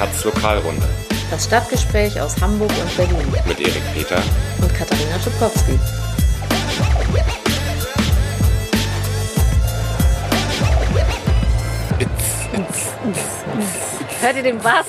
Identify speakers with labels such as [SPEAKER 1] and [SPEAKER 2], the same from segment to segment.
[SPEAKER 1] Taz Lokalrunde.
[SPEAKER 2] Das Stadtgespräch aus Hamburg und Berlin.
[SPEAKER 1] Mit Erik Peter
[SPEAKER 2] und Katharina Schupkowski.
[SPEAKER 3] Hört ihr den Bass?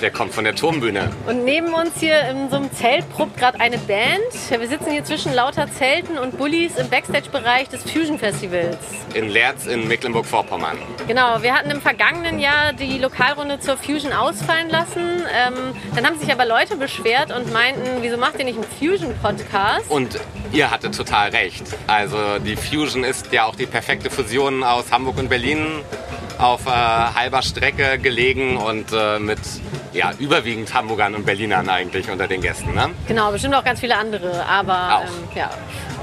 [SPEAKER 1] Der kommt von der Turmbühne.
[SPEAKER 3] Und neben uns hier in so einem Zelt probt gerade eine Band. Wir sitzen hier zwischen lauter Zelten und Bullies im Backstage-Bereich des Fusion Festivals.
[SPEAKER 1] In Lerz in Mecklenburg-Vorpommern.
[SPEAKER 3] Genau, wir hatten im vergangenen Jahr die Lokalrunde zur Fusion ausfallen lassen. Ähm, dann haben sich aber Leute beschwert und meinten, wieso macht ihr nicht einen Fusion-Podcast?
[SPEAKER 1] Und ihr hattet total recht. Also die Fusion ist ja auch die perfekte Fusion aus Hamburg und Berlin auf äh, halber Strecke gelegen und äh, mit ja, überwiegend Hamburgern und Berlinern eigentlich unter den Gästen. Ne?
[SPEAKER 3] Genau, bestimmt auch ganz viele andere, aber ähm, ja.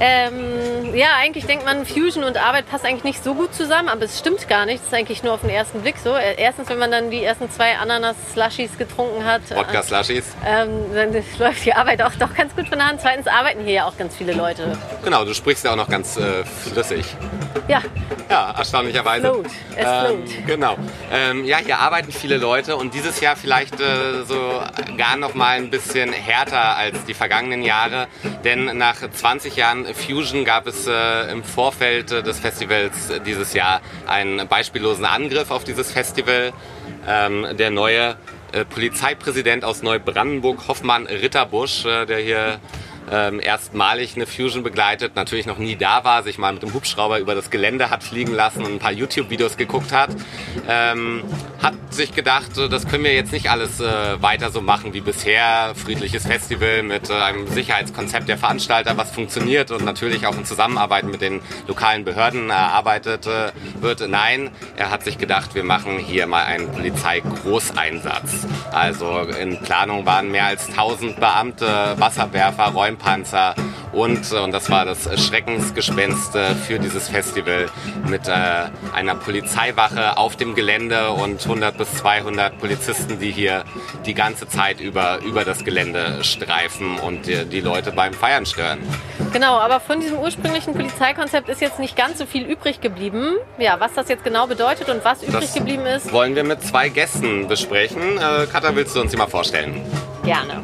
[SPEAKER 3] Ähm, ja, eigentlich denkt man, Fusion und Arbeit passt eigentlich nicht so gut zusammen, aber es stimmt gar nicht. Das ist eigentlich nur auf den ersten Blick so. Äh, erstens, wenn man dann die ersten zwei Ananas-Slushies getrunken hat.
[SPEAKER 1] Wodka-Slushies.
[SPEAKER 3] Äh, ähm, dann läuft die Arbeit auch doch ganz gut von der Hand. Zweitens arbeiten hier ja auch ganz viele Leute.
[SPEAKER 1] Genau, du sprichst ja auch noch ganz äh, flüssig.
[SPEAKER 3] Ja.
[SPEAKER 1] Ja, erstaunlicherweise.
[SPEAKER 3] Float. Es
[SPEAKER 1] ähm, genau. Ähm, ja, hier arbeiten viele Leute und dieses Jahr vielleicht äh, so gar noch mal ein bisschen härter als die vergangenen Jahre, denn nach 20 Jahren Fusion gab es äh, im Vorfeld des Festivals dieses Jahr einen beispiellosen Angriff auf dieses Festival. Ähm, der neue äh, Polizeipräsident aus Neubrandenburg, Hoffmann Ritterbusch, äh, der hier ähm, erstmalig eine Fusion begleitet, natürlich noch nie da war, sich mal mit dem Hubschrauber über das Gelände hat fliegen lassen und ein paar YouTube-Videos geguckt hat, ähm, hat sich gedacht, das können wir jetzt nicht alles äh, weiter so machen wie bisher. Friedliches Festival mit äh, einem Sicherheitskonzept der Veranstalter, was funktioniert und natürlich auch in Zusammenarbeit mit den lokalen Behörden erarbeitet äh, wird. Nein, er hat sich gedacht, wir machen hier mal einen Polizeigroßeinsatz. Also in Planung waren mehr als 1000 Beamte, Wasserwerfer, Räume Räumpanzer und, und das war das Schreckensgespenst für dieses Festival mit äh, einer Polizeiwache auf dem Gelände und 100 bis 200 Polizisten, die hier die ganze Zeit über, über das Gelände streifen und die, die Leute beim Feiern stören.
[SPEAKER 3] Genau, aber von diesem ursprünglichen Polizeikonzept ist jetzt nicht ganz so viel übrig geblieben. Ja, was das jetzt genau bedeutet und was übrig
[SPEAKER 1] das
[SPEAKER 3] geblieben ist.
[SPEAKER 1] Wollen wir mit zwei Gästen besprechen. Äh, Katha, willst du uns die mal vorstellen?
[SPEAKER 3] Gerne.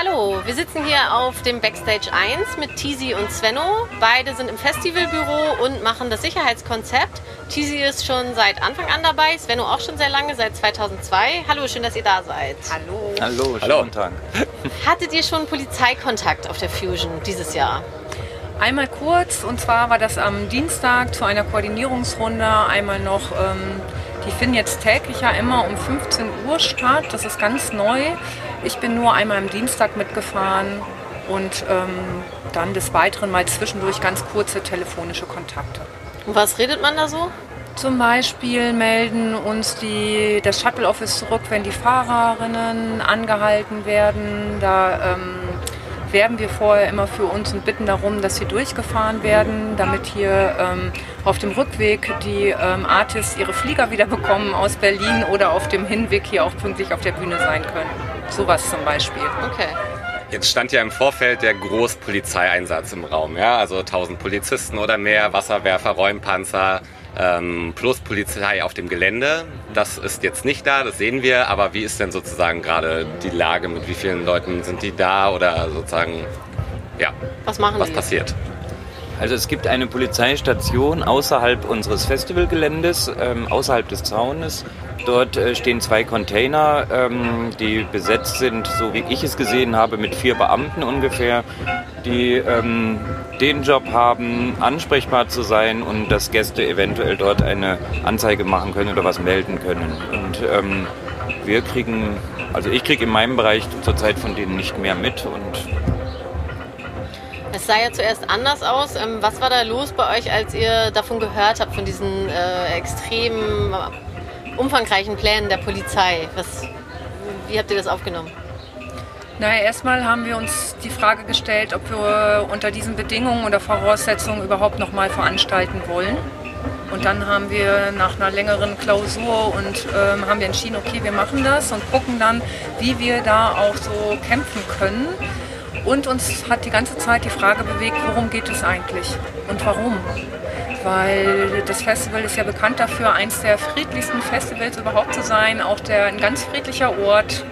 [SPEAKER 3] Hallo, wir sitzen hier auf dem Backstage 1 mit Tizi und Svenno. Beide sind im Festivalbüro und machen das Sicherheitskonzept. Tizi ist schon seit Anfang an dabei, Svenno auch schon sehr lange, seit 2002. Hallo, schön, dass ihr da seid.
[SPEAKER 4] Hallo.
[SPEAKER 5] Hallo,
[SPEAKER 1] Hallo.
[SPEAKER 5] guten Tag.
[SPEAKER 3] Hattet ihr schon Polizeikontakt auf der Fusion dieses Jahr?
[SPEAKER 4] Einmal kurz, und zwar war das am Dienstag zu einer Koordinierungsrunde. Einmal noch, ähm, die finden jetzt täglich ja immer um 15 Uhr statt. Das ist ganz neu. Ich bin nur einmal am Dienstag mitgefahren und ähm, dann des Weiteren mal zwischendurch ganz kurze telefonische Kontakte.
[SPEAKER 3] Und was redet man da so?
[SPEAKER 4] Zum Beispiel melden uns die, das Shuttle Office zurück, wenn die Fahrerinnen angehalten werden. Da ähm, werben wir vorher immer für uns und bitten darum, dass sie durchgefahren werden, damit hier ähm, auf dem Rückweg die ähm, Artists ihre Flieger wieder bekommen aus Berlin oder auf dem Hinweg hier auch pünktlich auf der Bühne sein können. Sowas zum Beispiel.
[SPEAKER 3] Okay.
[SPEAKER 1] Jetzt stand ja im Vorfeld der Großpolizeieinsatz im Raum, ja, also 1000 Polizisten oder mehr, Wasserwerfer, Räumpanzer, ähm, plus Polizei auf dem Gelände. Das ist jetzt nicht da, das sehen wir, aber wie ist denn sozusagen gerade die Lage, mit wie vielen Leuten sind die da oder sozusagen, ja,
[SPEAKER 3] Was machen
[SPEAKER 1] was
[SPEAKER 3] die?
[SPEAKER 1] passiert?
[SPEAKER 5] Also es gibt eine Polizeistation außerhalb unseres Festivalgeländes, ähm, außerhalb des Zaunes. Dort äh, stehen zwei Container, ähm, die besetzt sind, so wie ich es gesehen habe, mit vier Beamten ungefähr, die ähm, den Job haben, ansprechbar zu sein und dass Gäste eventuell dort eine Anzeige machen können oder was melden können. Und ähm, wir kriegen, also ich kriege in meinem Bereich zurzeit von denen nicht mehr mit und
[SPEAKER 3] Es sah ja zuerst anders aus. Ähm, Was war da los bei euch, als ihr davon gehört habt, von diesen äh, extrem umfangreichen Plänen der Polizei? Was, wie habt ihr das aufgenommen?
[SPEAKER 4] Naja, erstmal haben wir uns die Frage gestellt, ob wir unter diesen Bedingungen oder Voraussetzungen überhaupt nochmal veranstalten wollen. Und dann haben wir nach einer längeren Klausur und ähm, haben wir entschieden, okay, wir machen das und gucken dann, wie wir da auch so kämpfen können. Und uns hat die ganze Zeit die Frage bewegt, worum geht es eigentlich und warum? weil das Festival ist ja bekannt dafür, eins der friedlichsten Festivals überhaupt zu sein, auch der ein ganz friedlicher Ort.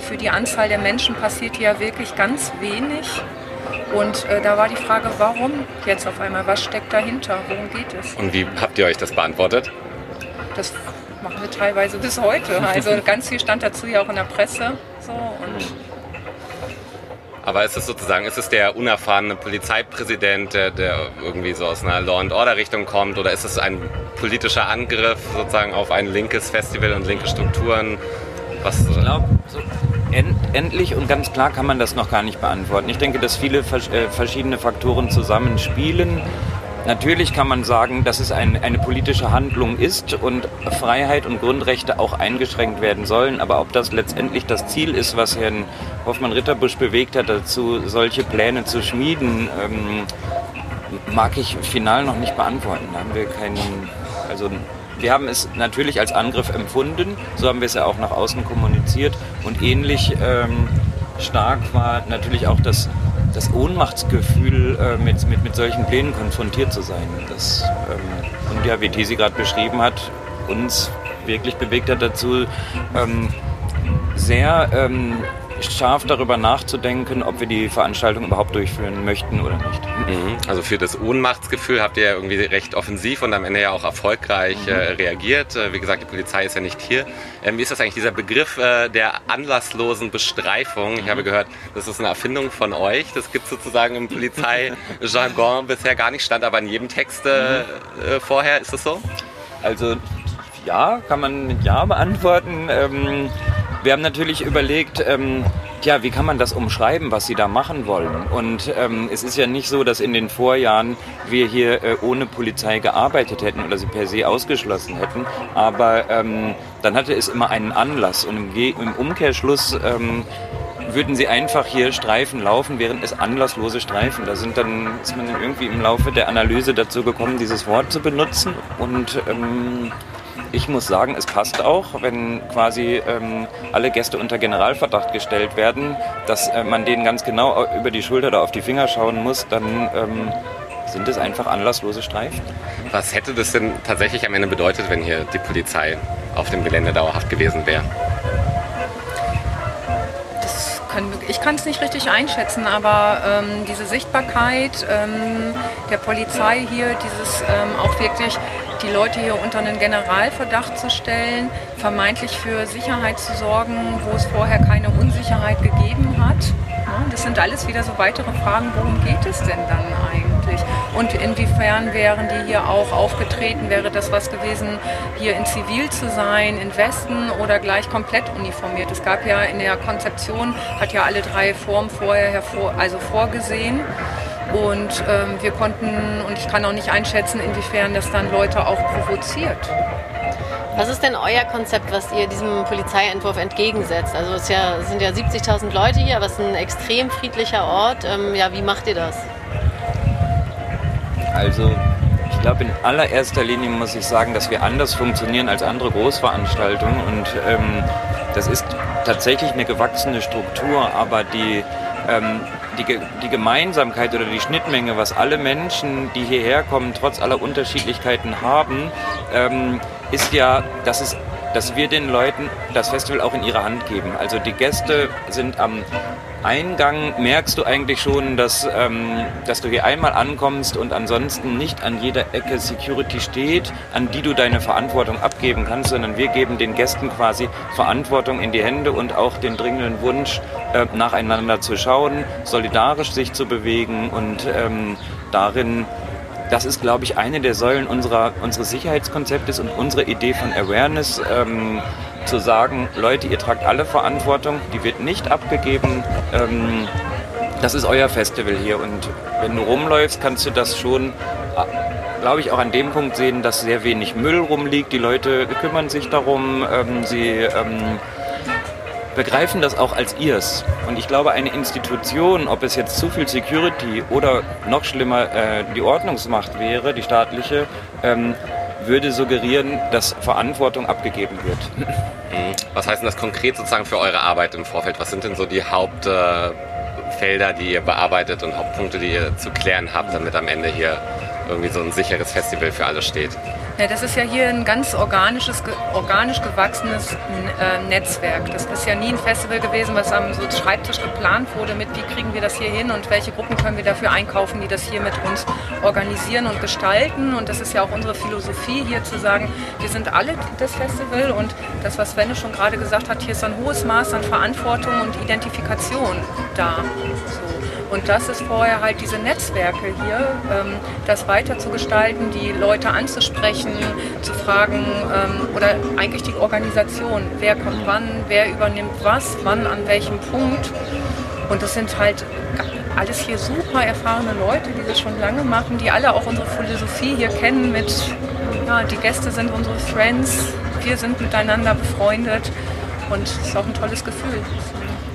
[SPEAKER 4] Für die Anzahl der Menschen passiert hier wirklich ganz wenig. Und äh, da war die Frage, warum jetzt auf einmal? Was steckt dahinter? Worum geht es?
[SPEAKER 1] Und wie habt ihr euch das beantwortet?
[SPEAKER 4] Das machen wir teilweise bis heute. Also ganz viel stand dazu ja auch in der Presse. So, und
[SPEAKER 1] Aber ist es sozusagen, ist es der unerfahrene Polizeipräsident, der, der irgendwie so aus einer Law and Order Richtung kommt, oder ist es ein politischer Angriff sozusagen auf ein linkes Festival und linke Strukturen? Was,
[SPEAKER 5] Ich glaube, so end, endlich und ganz klar kann man das noch gar nicht beantworten. Ich denke, dass viele äh, verschiedene Faktoren zusammenspielen. Natürlich kann man sagen, dass es ein, eine politische Handlung ist und Freiheit und Grundrechte auch eingeschränkt werden sollen. Aber ob das letztendlich das Ziel ist, was Herrn Hoffmann-Ritterbusch bewegt hat, dazu solche Pläne zu schmieden, ähm, mag ich final noch nicht beantworten. Da haben wir keinen, also wir haben es natürlich als Angriff empfunden, so haben wir es ja auch nach außen kommuniziert und ähnlich ähm, stark war natürlich auch das, das Ohnmachtsgefühl, äh, mit, mit, mit solchen Plänen konfrontiert zu sein. Das, ähm, und ja, wie Tisi gerade beschrieben hat, uns wirklich bewegt hat dazu, ähm, sehr ähm, scharf darüber nachzudenken, ob wir die Veranstaltung überhaupt durchführen möchten oder nicht.
[SPEAKER 1] Mhm. Also für das Ohnmachtsgefühl habt ihr ja irgendwie recht offensiv und am Ende ja auch erfolgreich äh, reagiert. Äh, wie gesagt, die Polizei ist ja nicht hier. Ähm, wie ist das eigentlich, dieser Begriff äh, der anlasslosen Bestreifung? Ich habe gehört, das ist eine Erfindung von euch. Das gibt es sozusagen im Polizeijargon bisher gar nicht, stand aber in jedem Text äh, äh, vorher. Ist das so?
[SPEAKER 5] Also ja, kann man mit Ja beantworten. Ähm, wir haben natürlich überlegt, ähm, ja, wie kann man das umschreiben, was Sie da machen wollen? Und ähm, es ist ja nicht so, dass in den Vorjahren wir hier äh, ohne Polizei gearbeitet hätten oder sie per se ausgeschlossen hätten. Aber ähm, dann hatte es immer einen Anlass und im, Ge im Umkehrschluss ähm, würden sie einfach hier Streifen laufen, während es anlasslose Streifen. Da sind dann, ist man dann irgendwie im Laufe der Analyse dazu gekommen, dieses Wort zu benutzen. Und ähm, ich muss sagen, es passt auch, wenn quasi ähm, alle Gäste unter Generalverdacht gestellt werden, dass äh, man denen ganz genau über die Schulter oder auf die Finger schauen muss, dann ähm, sind es einfach anlasslose Streifen.
[SPEAKER 1] Was hätte das denn tatsächlich am Ende bedeutet, wenn hier die Polizei auf dem Gelände dauerhaft gewesen wäre?
[SPEAKER 4] ich kann es nicht richtig einschätzen, aber ähm, diese Sichtbarkeit ähm, der Polizei hier, dieses ähm, auch wirklich die Leute hier unter einen Generalverdacht zu stellen, vermeintlich für Sicherheit zu sorgen, wo es vorher keine Unsicherheit gegeben hat. Das sind alles wieder so weitere Fragen, worum geht es denn dann eigentlich? Und inwiefern wären die hier auch aufgetreten? Wäre das was gewesen, hier in Zivil zu sein, in Westen oder gleich komplett uniformiert? Es gab ja in der Konzeption, hat ja alle drei Formen vorher hervor, also vorgesehen. Und ähm, wir konnten, und ich kann auch nicht einschätzen, inwiefern das dann Leute auch provoziert.
[SPEAKER 3] Was ist denn euer Konzept, was ihr diesem Polizeientwurf entgegensetzt? Also es ist ja, es sind ja 70.000 Leute hier, aber es ist ein extrem friedlicher Ort. Ähm, ja, wie macht ihr das?
[SPEAKER 5] Also ich glaube, in allererster Linie muss ich sagen, dass wir anders funktionieren als andere Großveranstaltungen. Und ähm, das ist tatsächlich eine gewachsene Struktur, aber die, ähm, die, die Gemeinsamkeit oder die Schnittmenge, was alle Menschen, die hierher kommen, trotz aller Unterschiedlichkeiten haben, ähm, ist ja, dass es dass wir den Leuten das Festival auch in ihre Hand geben. Also die Gäste sind am Eingang, merkst du eigentlich schon, dass, ähm, dass du hier einmal ankommst und ansonsten nicht an jeder Ecke Security steht, an die du deine Verantwortung abgeben kannst, sondern wir geben den Gästen quasi Verantwortung in die Hände und auch den dringenden Wunsch, äh, nacheinander zu schauen, solidarisch sich zu bewegen und ähm, darin das ist, glaube ich, eine der Säulen unserer, unseres Sicherheitskonzeptes und unsere Idee von Awareness, ähm, zu sagen, Leute, ihr tragt alle Verantwortung, die wird nicht abgegeben. Ähm, das ist euer Festival hier und wenn du rumläufst, kannst du das schon, glaube ich, auch an dem Punkt sehen, dass sehr wenig Müll rumliegt. Die Leute kümmern sich darum, ähm, sie ähm, begreifen das auch als ihrs. Und ich glaube, eine Institution, ob es jetzt zu viel Security oder noch schlimmer äh, die Ordnungsmacht wäre, die staatliche, ähm, würde suggerieren, dass Verantwortung abgegeben wird.
[SPEAKER 1] Mhm. Was heißt denn das konkret sozusagen für eure Arbeit im Vorfeld? Was sind denn so die Hauptfelder, äh, die ihr bearbeitet und Hauptpunkte, die ihr zu klären habt, damit am Ende hier irgendwie so ein sicheres Festival für alle steht.
[SPEAKER 4] Ja, das ist ja hier ein ganz organisches, organisch gewachsenes äh, Netzwerk. Das ist ja nie ein Festival gewesen, was am Schreibtisch geplant wurde mit, wie kriegen wir das hier hin und welche Gruppen können wir dafür einkaufen, die das hier mit uns organisieren und gestalten. Und das ist ja auch unsere Philosophie hier zu sagen, wir sind alle das Festival und das, was Svenne schon gerade gesagt hat, hier ist ein hohes Maß an Verantwortung und Identifikation da. So. Und das ist vorher halt diese Netzwerke hier, ähm, das weiter zu gestalten, die Leute anzusprechen, zu fragen ähm, oder eigentlich die Organisation, wer kommt wann, wer übernimmt was, wann, an welchem Punkt. Und das sind halt alles hier super erfahrene Leute, die das schon lange machen, die alle auch unsere Philosophie hier kennen mit, ja, die Gäste sind unsere Friends, wir sind miteinander befreundet und es ist auch ein tolles Gefühl.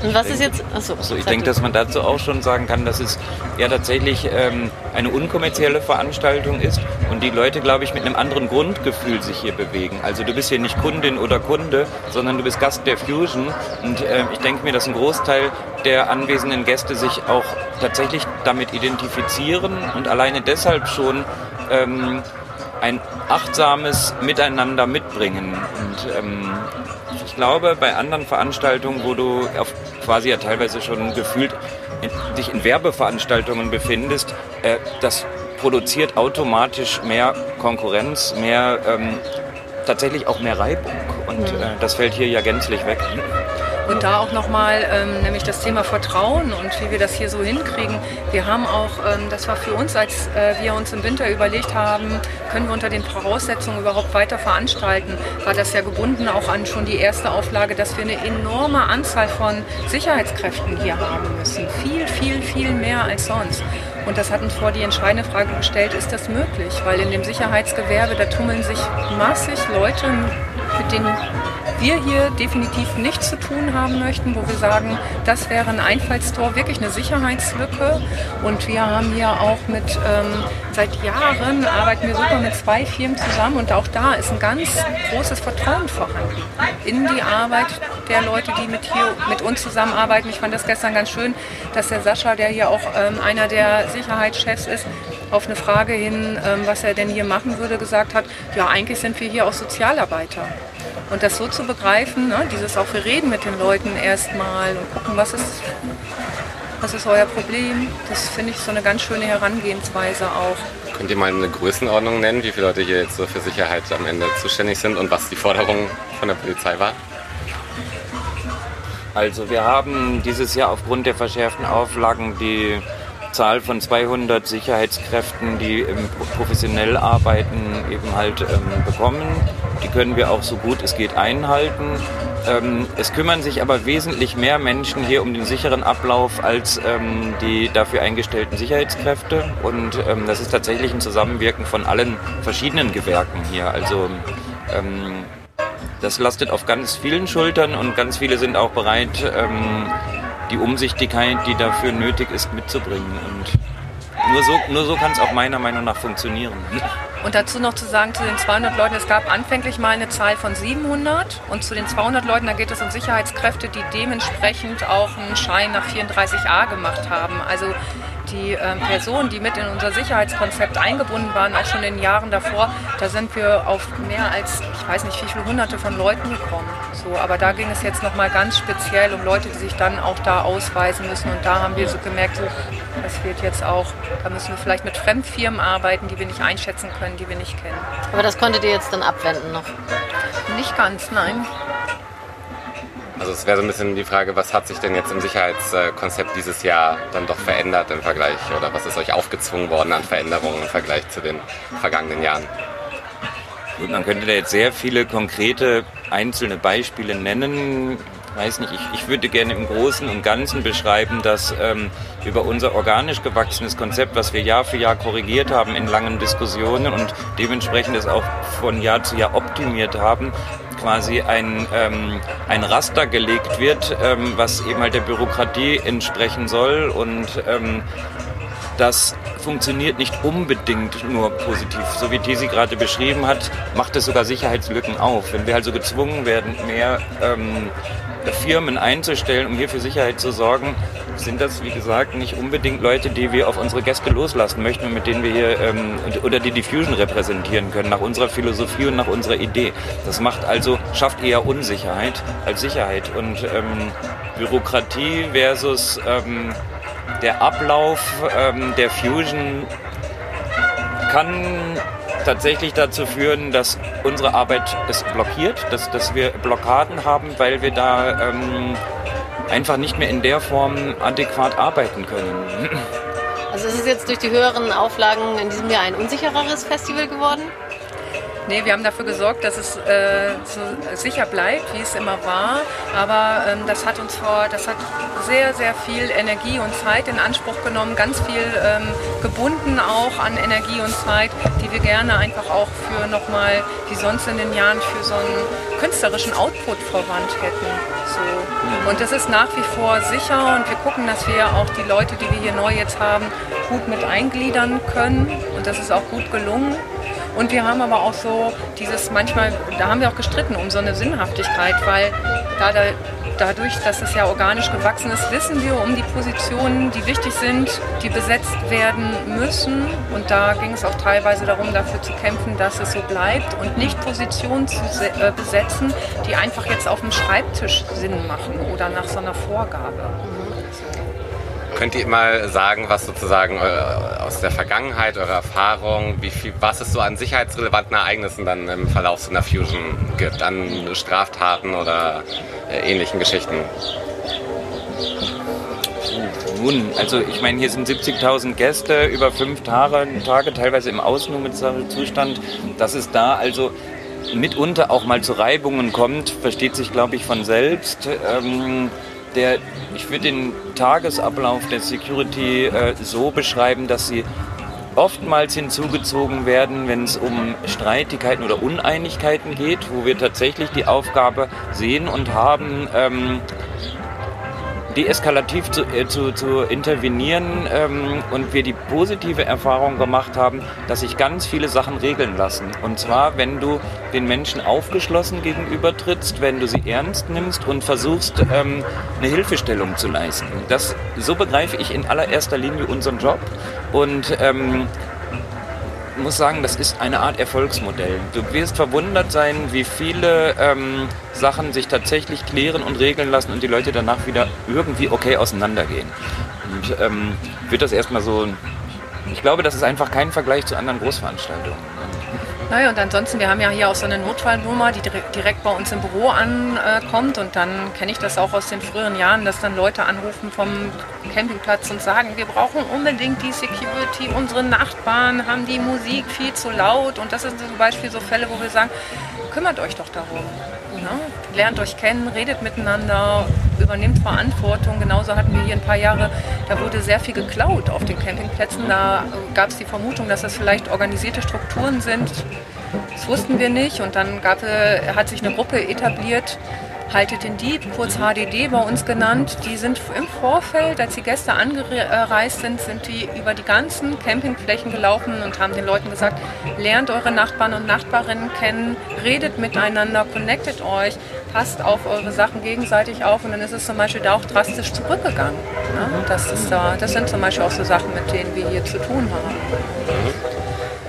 [SPEAKER 3] Und was ist jetzt. Achso,
[SPEAKER 5] also ich denke, dass man dazu auch schon sagen kann, dass es ja tatsächlich ähm, eine unkommerzielle Veranstaltung ist und die Leute, glaube ich, mit einem anderen Grundgefühl sich hier bewegen. Also du bist hier nicht Kundin oder Kunde, sondern du bist Gast der Fusion. Und äh, ich denke mir, dass ein Großteil der anwesenden Gäste sich auch tatsächlich damit identifizieren und alleine deshalb schon ähm, ein achtsames Miteinander mitbringen. Und ähm, ich glaube, bei anderen Veranstaltungen, wo du auf quasi ja teilweise schon gefühlt in, dich in Werbeveranstaltungen befindest, äh, das produziert automatisch mehr Konkurrenz, mehr ähm, tatsächlich auch mehr Reibung. Und mhm. äh, das fällt hier ja gänzlich weg.
[SPEAKER 4] Und da auch nochmal ähm, nämlich das Thema Vertrauen und wie wir das hier so hinkriegen. Wir haben auch, ähm, das war für uns, als äh, wir uns im Winter überlegt haben, können wir unter den Voraussetzungen überhaupt weiter veranstalten, war das ja gebunden auch an schon die erste Auflage, dass wir eine enorme Anzahl von Sicherheitskräften hier haben müssen. Viel, viel, viel mehr als sonst. Und das hat uns vor die entscheidende Frage gestellt, ist das möglich? Weil in dem Sicherheitsgewerbe, da tummeln sich massig Leute, mit denen wir hier definitiv nichts zu tun haben möchten, wo wir sagen, das wäre ein Einfallstor, wirklich eine Sicherheitslücke. Und wir haben hier auch mit, ähm, seit Jahren arbeiten wir super mit zwei Firmen zusammen und auch da ist ein ganz großes Vertrauen vorhanden in die Arbeit der Leute, die mit, hier, mit uns zusammenarbeiten. Ich fand das gestern ganz schön, dass der Sascha, der hier auch ähm, einer der Sicherheitschefs ist, auf eine Frage hin, ähm, was er denn hier machen würde, gesagt hat, ja, eigentlich sind wir hier auch Sozialarbeiter. Und das so zu begreifen, ne, dieses auch wir reden mit den Leuten erstmal und gucken, was ist, was ist euer Problem, das finde ich so eine ganz schöne Herangehensweise auch.
[SPEAKER 1] Könnt ihr mal eine Größenordnung nennen, wie viele Leute hier jetzt so für Sicherheit am Ende zuständig sind und was die Forderung von der Polizei war?
[SPEAKER 5] Also wir haben dieses Jahr aufgrund der verschärften Auflagen die Zahl von 200 Sicherheitskräften, die professionell arbeiten, eben halt ähm, bekommen. Die können wir auch so gut es geht einhalten. Ähm, es kümmern sich aber wesentlich mehr Menschen hier um den sicheren Ablauf als ähm, die dafür eingestellten Sicherheitskräfte. Und ähm, das ist tatsächlich ein Zusammenwirken von allen verschiedenen Gewerken hier. Also ähm, das lastet auf ganz vielen Schultern und ganz viele sind auch bereit, ähm, die Umsichtigkeit, die dafür nötig ist, mitzubringen. Und nur so, nur so kann es auch meiner Meinung nach funktionieren.
[SPEAKER 4] Und dazu noch zu sagen, zu den 200 Leuten, es gab anfänglich mal eine Zahl von 700 und zu den 200 Leuten, da geht es um Sicherheitskräfte, die dementsprechend auch einen Schein nach 34a gemacht haben. Also die äh, Personen, die mit in unser Sicherheitskonzept eingebunden waren, auch schon in den Jahren davor, da sind wir auf mehr als, ich weiß nicht, wie viele hunderte von Leuten gekommen. So, aber da ging es jetzt nochmal ganz speziell um Leute, die sich dann auch da ausweisen müssen. Und da haben wir so gemerkt, so, das wird jetzt auch, da müssen wir vielleicht mit Fremdfirmen arbeiten, die wir nicht einschätzen können, die wir nicht kennen.
[SPEAKER 3] Aber das konntet ihr jetzt dann abwenden noch?
[SPEAKER 4] Nicht ganz, nein.
[SPEAKER 1] Also es wäre so ein bisschen die Frage, was hat sich denn jetzt im Sicherheitskonzept dieses Jahr dann doch verändert im Vergleich oder was ist euch aufgezwungen worden an Veränderungen im Vergleich zu den vergangenen Jahren?
[SPEAKER 5] Gut, man könnte da jetzt sehr viele konkrete einzelne Beispiele nennen. Ich weiß nicht, ich, ich würde gerne im Großen und Ganzen beschreiben, dass ähm, über unser organisch gewachsenes Konzept, was wir Jahr für Jahr korrigiert haben in langen Diskussionen und dementsprechend es auch von Jahr zu Jahr optimiert haben, quasi ein, ähm, ein Raster gelegt wird, ähm, was eben halt der Bürokratie entsprechen soll. Und ähm, das funktioniert nicht unbedingt nur positiv. So wie Tesi gerade beschrieben hat, macht es sogar Sicherheitslücken auf. Wenn wir also gezwungen werden, mehr ähm, Firmen einzustellen, um hier für Sicherheit zu sorgen, sind das, wie gesagt, nicht unbedingt Leute, die wir auf unsere Gäste loslassen möchten und mit denen wir hier ähm, oder die Diffusion repräsentieren können, nach unserer Philosophie und nach unserer Idee. Das macht also, schafft eher Unsicherheit als Sicherheit. Und ähm, Bürokratie versus ähm, der Ablauf ähm, der Fusion kann tatsächlich dazu führen, dass unsere Arbeit es blockiert, dass, dass wir Blockaden haben, weil wir da ähm, einfach nicht mehr in der Form adäquat arbeiten können.
[SPEAKER 3] Also ist es jetzt durch die höheren Auflagen in diesem Jahr ein unsichereres Festival geworden?
[SPEAKER 4] Nee, wir haben dafür gesorgt, dass es äh, so sicher bleibt, wie es immer war. Aber ähm, das hat uns vor, das hat sehr, sehr viel Energie und Zeit in Anspruch genommen, ganz viel ähm, gebunden auch an Energie und Zeit, die wir gerne einfach auch für nochmal, wie sonst in den Jahren, für so einen künstlerischen Output verwandt hätten. So. Und das ist nach wie vor sicher und wir gucken, dass wir auch die Leute, die wir hier neu jetzt haben, gut mit eingliedern können. Und das ist auch gut gelungen. Und wir haben aber auch so dieses manchmal, da haben wir auch gestritten um so eine Sinnhaftigkeit, weil da, da dadurch, dass es ja organisch gewachsen ist, wissen wir um die Positionen, die wichtig sind, die besetzt werden müssen. Und da ging es auch teilweise darum, dafür zu kämpfen, dass es so bleibt und nicht Positionen zu äh, besetzen, die einfach jetzt auf dem Schreibtisch Sinn machen oder nach so einer Vorgabe.
[SPEAKER 1] Könnt ihr mal sagen, was sozusagen äh, aus der Vergangenheit, eure Erfahrung, wie viel, was es so an sicherheitsrelevanten Ereignissen dann im Verlauf so einer Fusion gibt, an Straftaten oder äh, ähnlichen Geschichten?
[SPEAKER 5] Nun, also ich meine, hier sind 70.000 Gäste über fünf Tage, Tage teilweise im Ausnahmezustand. Dass es da also mitunter auch mal zu Reibungen kommt, versteht sich, glaube ich, von selbst. Ähm, der, ich würde den Tagesablauf der Security äh, so beschreiben, dass sie oftmals hinzugezogen werden, wenn es um Streitigkeiten oder Uneinigkeiten geht, wo wir tatsächlich die Aufgabe sehen und haben, ähm, deeskalativ zu, äh, zu, zu intervenieren ähm, und wir die positive Erfahrung gemacht haben, dass sich ganz viele Sachen regeln lassen. Und zwar, wenn du den Menschen aufgeschlossen gegenüber trittst, wenn du sie ernst nimmst und versuchst, ähm, eine Hilfestellung zu leisten. Das, so begreife ich in allererster Linie unseren Job. Und ähm, muss sagen, das ist eine Art Erfolgsmodell. Du wirst verwundert sein, wie viele ähm, Sachen sich tatsächlich klären und regeln lassen und die Leute danach wieder irgendwie okay auseinandergehen. Und ähm, wird das erstmal so. Ich glaube, das ist einfach kein Vergleich zu anderen Großveranstaltungen.
[SPEAKER 4] Naja, und ansonsten, wir haben ja hier auch so eine Notfallnummer, die direkt bei uns im Büro ankommt. Und dann kenne ich das auch aus den früheren Jahren, dass dann Leute anrufen vom Campingplatz und sagen, wir brauchen unbedingt die Security, unsere Nachbarn haben die Musik viel zu laut. Und das sind zum Beispiel so Fälle, wo wir sagen, kümmert euch doch darum. Ne? Lernt euch kennen, redet miteinander, übernimmt Verantwortung. Genauso hatten wir hier ein paar Jahre, da wurde sehr viel geklaut auf den Campingplätzen. Da gab es die Vermutung, dass das vielleicht organisierte Strukturen sind. Das wussten wir nicht. Und dann gab, hat sich eine Gruppe etabliert, Haltet den Dieb, kurz HDD bei uns genannt. Die sind im Vorfeld, als die Gäste angereist sind, sind die über die ganzen Campingflächen gelaufen und haben den Leuten gesagt, lernt eure Nachbarn und Nachbarinnen kennen, redet miteinander, connectet euch, passt auf eure Sachen gegenseitig auf und dann ist es zum Beispiel da auch drastisch zurückgegangen. Ne? Das, ist da, das sind zum Beispiel auch so Sachen, mit denen wir hier zu tun haben.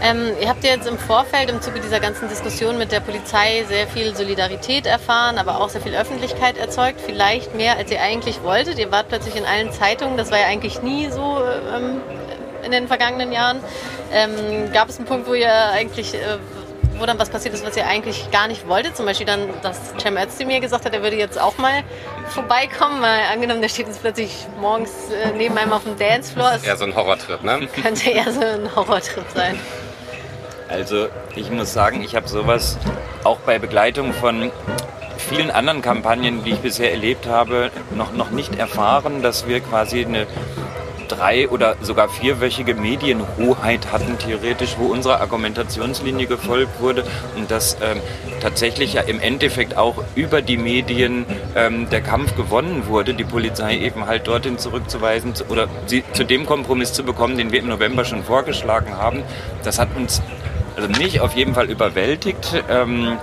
[SPEAKER 3] Ähm, ihr habt ja jetzt im Vorfeld im Zuge dieser ganzen Diskussion mit der Polizei sehr viel Solidarität erfahren, aber auch sehr viel Öffentlichkeit erzeugt. Vielleicht mehr, als ihr eigentlich wolltet. Ihr wart plötzlich in allen Zeitungen. Das war ja eigentlich nie so ähm, in den vergangenen Jahren. Ähm, gab es einen Punkt, wo ihr eigentlich, äh, wo dann was passiert ist, was ihr eigentlich gar nicht wolltet? Zum Beispiel dann, dass Cem Özdemir gesagt hat, er würde jetzt auch mal vorbeikommen, weil angenommen, der steht jetzt plötzlich morgens äh, neben einem auf dem Dancefloor.
[SPEAKER 1] Das ist eher so ein Horrortrip, ne?
[SPEAKER 3] Könnte eher so ein Horrortrip sein.
[SPEAKER 5] Also ich muss sagen, ich habe sowas auch bei Begleitung von vielen anderen Kampagnen, die ich bisher erlebt habe, noch, noch nicht erfahren, dass wir quasi eine drei oder sogar vierwöchige Medienhoheit hatten, theoretisch, wo unserer Argumentationslinie gefolgt wurde und dass ähm, tatsächlich ja im Endeffekt auch über die Medien ähm, der Kampf gewonnen wurde, die Polizei eben halt dorthin zurückzuweisen oder sie zu dem Kompromiss zu bekommen, den wir im November schon vorgeschlagen haben. Das hat uns also mich auf jeden Fall überwältigt. Ähm,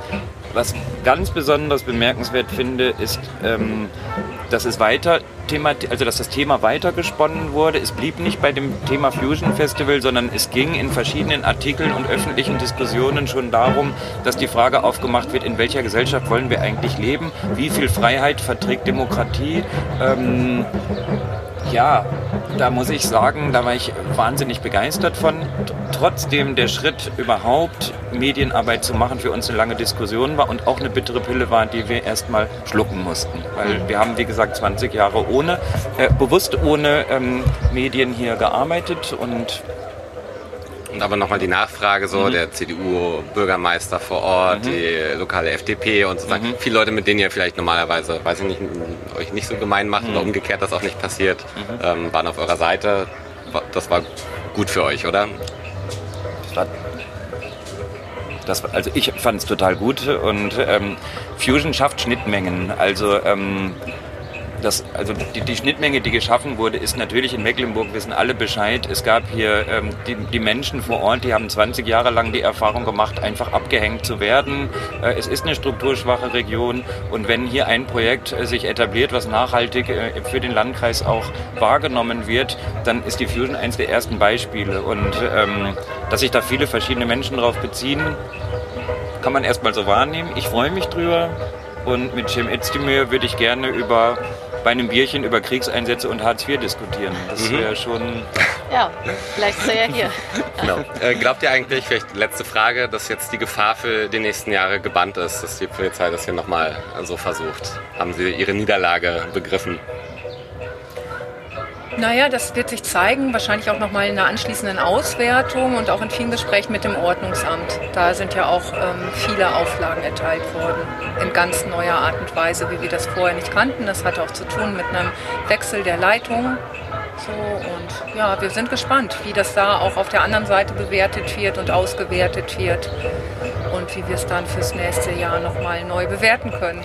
[SPEAKER 5] was ganz besonders bemerkenswert finde, ist, ähm, dass es weiter Thema, also dass das Thema weitergesponnen wurde. Es blieb nicht bei dem Thema Fusion Festival, sondern es ging in verschiedenen Artikeln und öffentlichen Diskussionen schon darum, dass die Frage aufgemacht wird, in welcher Gesellschaft wollen wir eigentlich leben, wie viel Freiheit verträgt Demokratie. Ähm, ja, da muss ich sagen, da war ich wahnsinnig begeistert von. Trotzdem der Schritt überhaupt, Medienarbeit zu machen, für uns eine lange Diskussion war und auch eine bittere Pille war, die wir erstmal schlucken mussten. Weil wir haben, wie gesagt, 20 Jahre ohne, äh, bewusst ohne ähm, Medien hier gearbeitet und
[SPEAKER 1] und aber nochmal die Nachfrage so, mhm. der CDU-Bürgermeister vor Ort, mhm. die lokale FDP und so mhm. Viele Leute, mit denen ihr vielleicht normalerweise, weiß ich nicht, euch nicht so gemein macht oder mhm. umgekehrt das auch nicht passiert, mhm. ähm, waren auf eurer Seite. Das war gut für euch, oder?
[SPEAKER 5] Das, also ich fand es total gut und ähm, Fusion schafft Schnittmengen. Also ähm, das, also die, die, Schnittmenge, die geschaffen wurde, ist natürlich in Mecklenburg, wissen alle Bescheid. Es gab hier ähm, die, die, Menschen vor Ort, die haben 20 Jahre lang die Erfahrung gemacht, einfach abgehängt zu werden. Äh, es ist eine strukturschwache Region und wenn hier ein Projekt äh, sich etabliert, was nachhaltig äh, für den Landkreis auch wahrgenommen wird, dann ist die Fusion eines der ersten Beispiele. Und ähm, dass sich da viele verschiedene Menschen darauf beziehen, kann man erstmal so wahrnehmen. Ich freue mich drüber. Und mit Cem Özdemir würde ich gerne über bei einem Bierchen über Kriegseinsätze und Hartz IV diskutieren. Das mhm. wäre schon.
[SPEAKER 3] Ja, vielleicht ist er ja hier.
[SPEAKER 1] genau. Äh, glaubt ihr eigentlich, vielleicht letzte Frage, dass jetzt die Gefahr für die nächsten Jahre gebannt ist, dass die Polizei das hier nochmal so versucht? Haben Sie Ihre Niederlage begriffen?
[SPEAKER 4] Naja, das wird sich zeigen, wahrscheinlich auch nochmal in einer anschließenden Auswertung und auch in vielen Gesprächen mit dem Ordnungsamt. Da sind ja auch ähm, viele Auflagen erteilt worden, in ganz neuer Art und Weise, wie wir das vorher nicht kannten. Das hat auch zu tun mit einem Wechsel der Leitung. So, und ja, wir sind gespannt, wie das da auch auf der anderen Seite bewertet wird und ausgewertet wird und wie wir es dann fürs nächste Jahr nochmal neu bewerten können.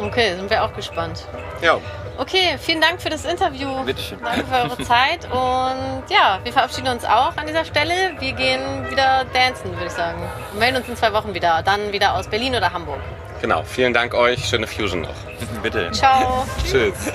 [SPEAKER 3] Okay, sind wir auch gespannt.
[SPEAKER 1] Ja.
[SPEAKER 3] Okay, vielen Dank für das Interview.
[SPEAKER 5] Bitteschön.
[SPEAKER 3] Danke für eure Zeit. Und ja, wir verabschieden uns auch an dieser Stelle. Wir gehen wieder dancen, würde ich sagen. Wir melden uns in zwei Wochen wieder. Dann wieder aus Berlin oder Hamburg.
[SPEAKER 1] Genau. Vielen Dank euch. Schöne Fusion noch.
[SPEAKER 5] Bitte.
[SPEAKER 3] Ciao.
[SPEAKER 1] Tschüss.